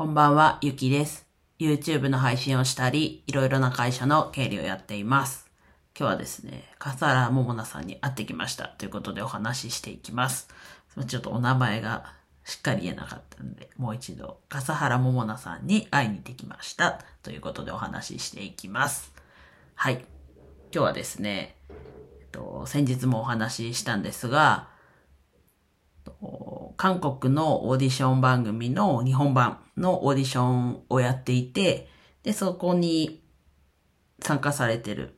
こんばんは、ゆきです。YouTube の配信をしたり、いろいろな会社の経理をやっています。今日はですね、笠原桃奈さんに会ってきましたということでお話ししていきます。ちょっとお名前がしっかり言えなかったので、もう一度、笠原桃奈さんに会いに行ってきましたということでお話ししていきます。はい。今日はですね、えっと、先日もお話ししたんですが、韓国のオーディション番組の日本版のオーディションをやっていて、で、そこに参加されてる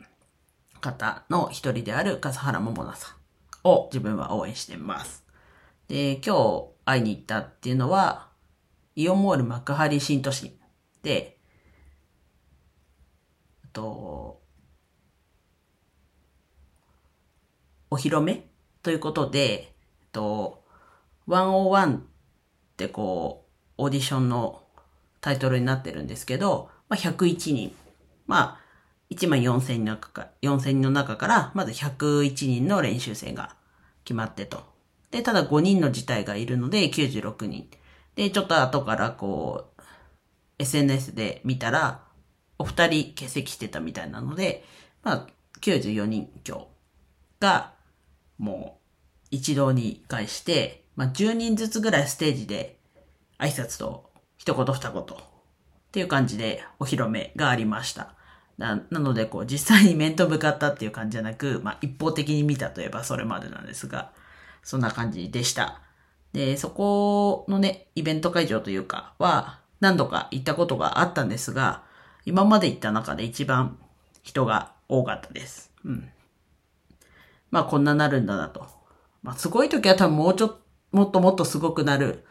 方の一人である笠原桃奈さんを自分は応援してます。で、今日会いに行ったっていうのは、イオンモール幕張新都心で、と、お披露目ということで、と、101ってこう、オーディションのタイトルになってるんですけど、まあ、101人。まあ、1万4000人の中か、4000人の中から、まず101人の練習生が決まってと。で、ただ5人の辞退がいるので96人。で、ちょっと後からこう、SNS で見たら、お二人欠席してたみたいなので、まあ、94人今日が、もう、一堂に会して、まあ、10人ずつぐらいステージで挨拶と一言二言っていう感じでお披露目がありました。ななので、こう、実際に面と向かったっていう感じじゃなく、まあ、一方的に見たといえばそれまでなんですが、そんな感じでした。で、そこのね、イベント会場というかは、何度か行ったことがあったんですが、今まで行った中で一番人が多かったです。うん。まあ、こんななるんだなと。まあ、すごい時は多分もうちょっもっともっとすごくなる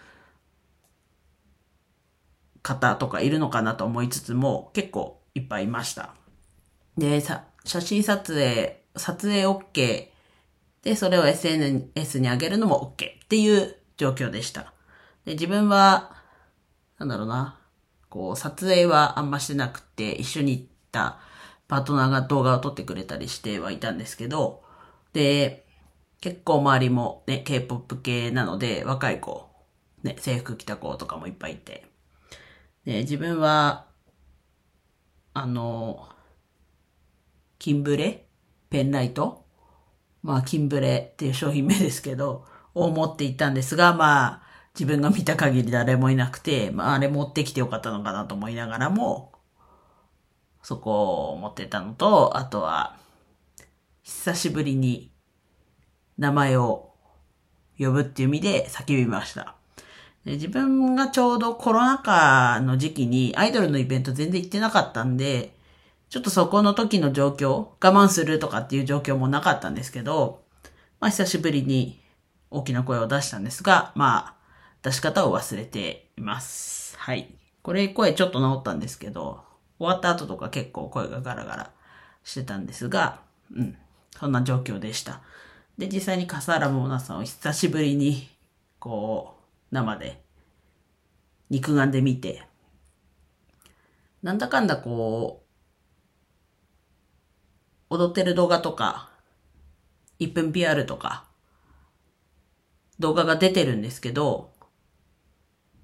方とかいるのかなと思いつつも、結構いっぱいいました。で、さ、写真撮影、撮影 OK で、それを SNS に上げるのも OK っていう状況でした。で、自分は、なんだろうな、こう、撮影はあんましてなくて、一緒に行ったパートナーが動画を撮ってくれたりしてはいたんですけど、で、結構周りもね、K-POP 系なので、若い子、ね、制服着た子とかもいっぱいいて。で、自分は、あの、キンブレ？ペンライト？まあ、キンブレっていう商品名ですけど、を持っていったんですが、まあ、自分が見た限り誰もいなくて、まあ、あれ持ってきてよかったのかなと思いながらも、そこを持ってたのと、あとは、久しぶりに名前を呼ぶっていう意味で叫びました。で自分がちょうどコロナ禍の時期にアイドルのイベント全然行ってなかったんで、ちょっとそこの時の状況、我慢するとかっていう状況もなかったんですけど、まあ久しぶりに大きな声を出したんですが、まあ出し方を忘れています。はい。これ声ちょっと治ったんですけど、終わった後とか結構声がガラガラしてたんですが、うん。そんな状況でした。で、実際に笠原桃奈さんを久しぶりに、こう、生で、肉眼で見て、なんだかんだこう、踊ってる動画とか、1分 PR とか、動画が出てるんですけど、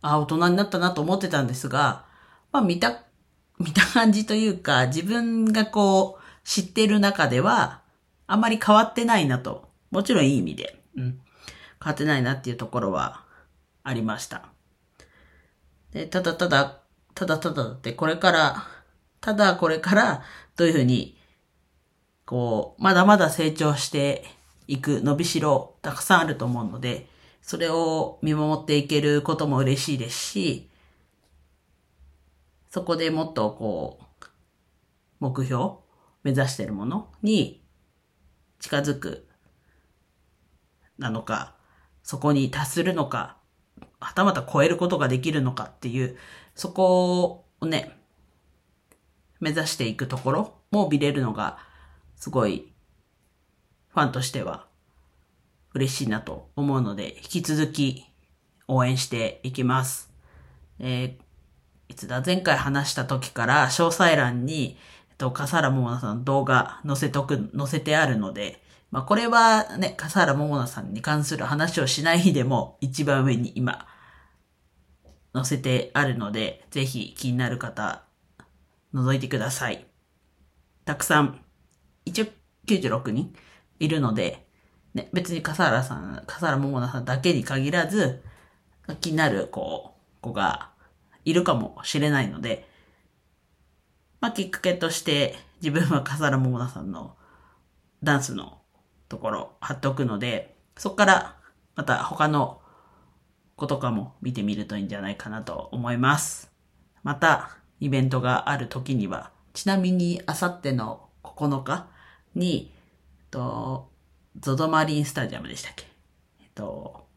あ、大人になったなと思ってたんですが、まあ見た、見た感じというか、自分がこう、知ってる中では、あんまり変わってないなともちろんいい意味で、うん。変わってないなっていうところはありました。で、ただただ、ただただって、これから、ただこれからどういうふうに、こう、まだまだ成長していく伸びしろたくさんあると思うので、それを見守っていけることも嬉しいですし、そこでもっとこう、目標、目指しているものに近づくなのか、そこに達するのか、はたまた超えることができるのかっていう、そこをね、目指していくところも見れるのが、すごい、ファンとしては嬉しいなと思うので、引き続き応援していきます。えー、いつだ、前回話した時から詳細欄に、えっと、笠原桃奈さん動画載せとく、載せてあるので、まあこれはね、笠原桃奈さんに関する話をしない日でも一番上に今載せてあるので、ぜひ気になる方、覗いてください。たくさん、一応96人いるので、ね、別に笠原さん、笠原桃奈さんだけに限らず、気になる、こう、子がいるかもしれないので、まあ、きっかけとして自分は笠原桃奈さんのダンスのところ貼っておくので、そこからまた他の子とかも見てみるといいんじゃないかなと思います。また、イベントがある時には、ちなみにあさっての9日に、と、ゾゾマリンスタジアムでしたっけ？えっと、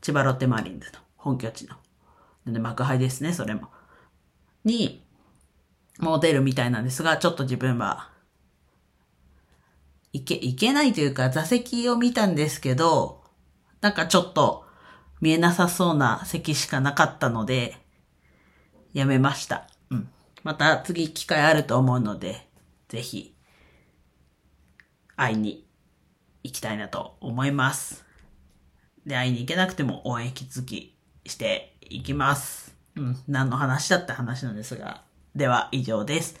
千葉ロッテマリンズの本拠地の。なんで、幕張ですね、それも。に、モデルみたいなんですが、ちょっと自分は、いけ、いけないというか座席を見たんですけど、なんかちょっと見えなさそうな席しかなかったので、やめました。うん。また次機会あると思うので、ぜひ、会いに行きたいなと思います。で、会いに行けなくても応援引き続きしていきます。うん。何の話だった話なんですが、では以上です。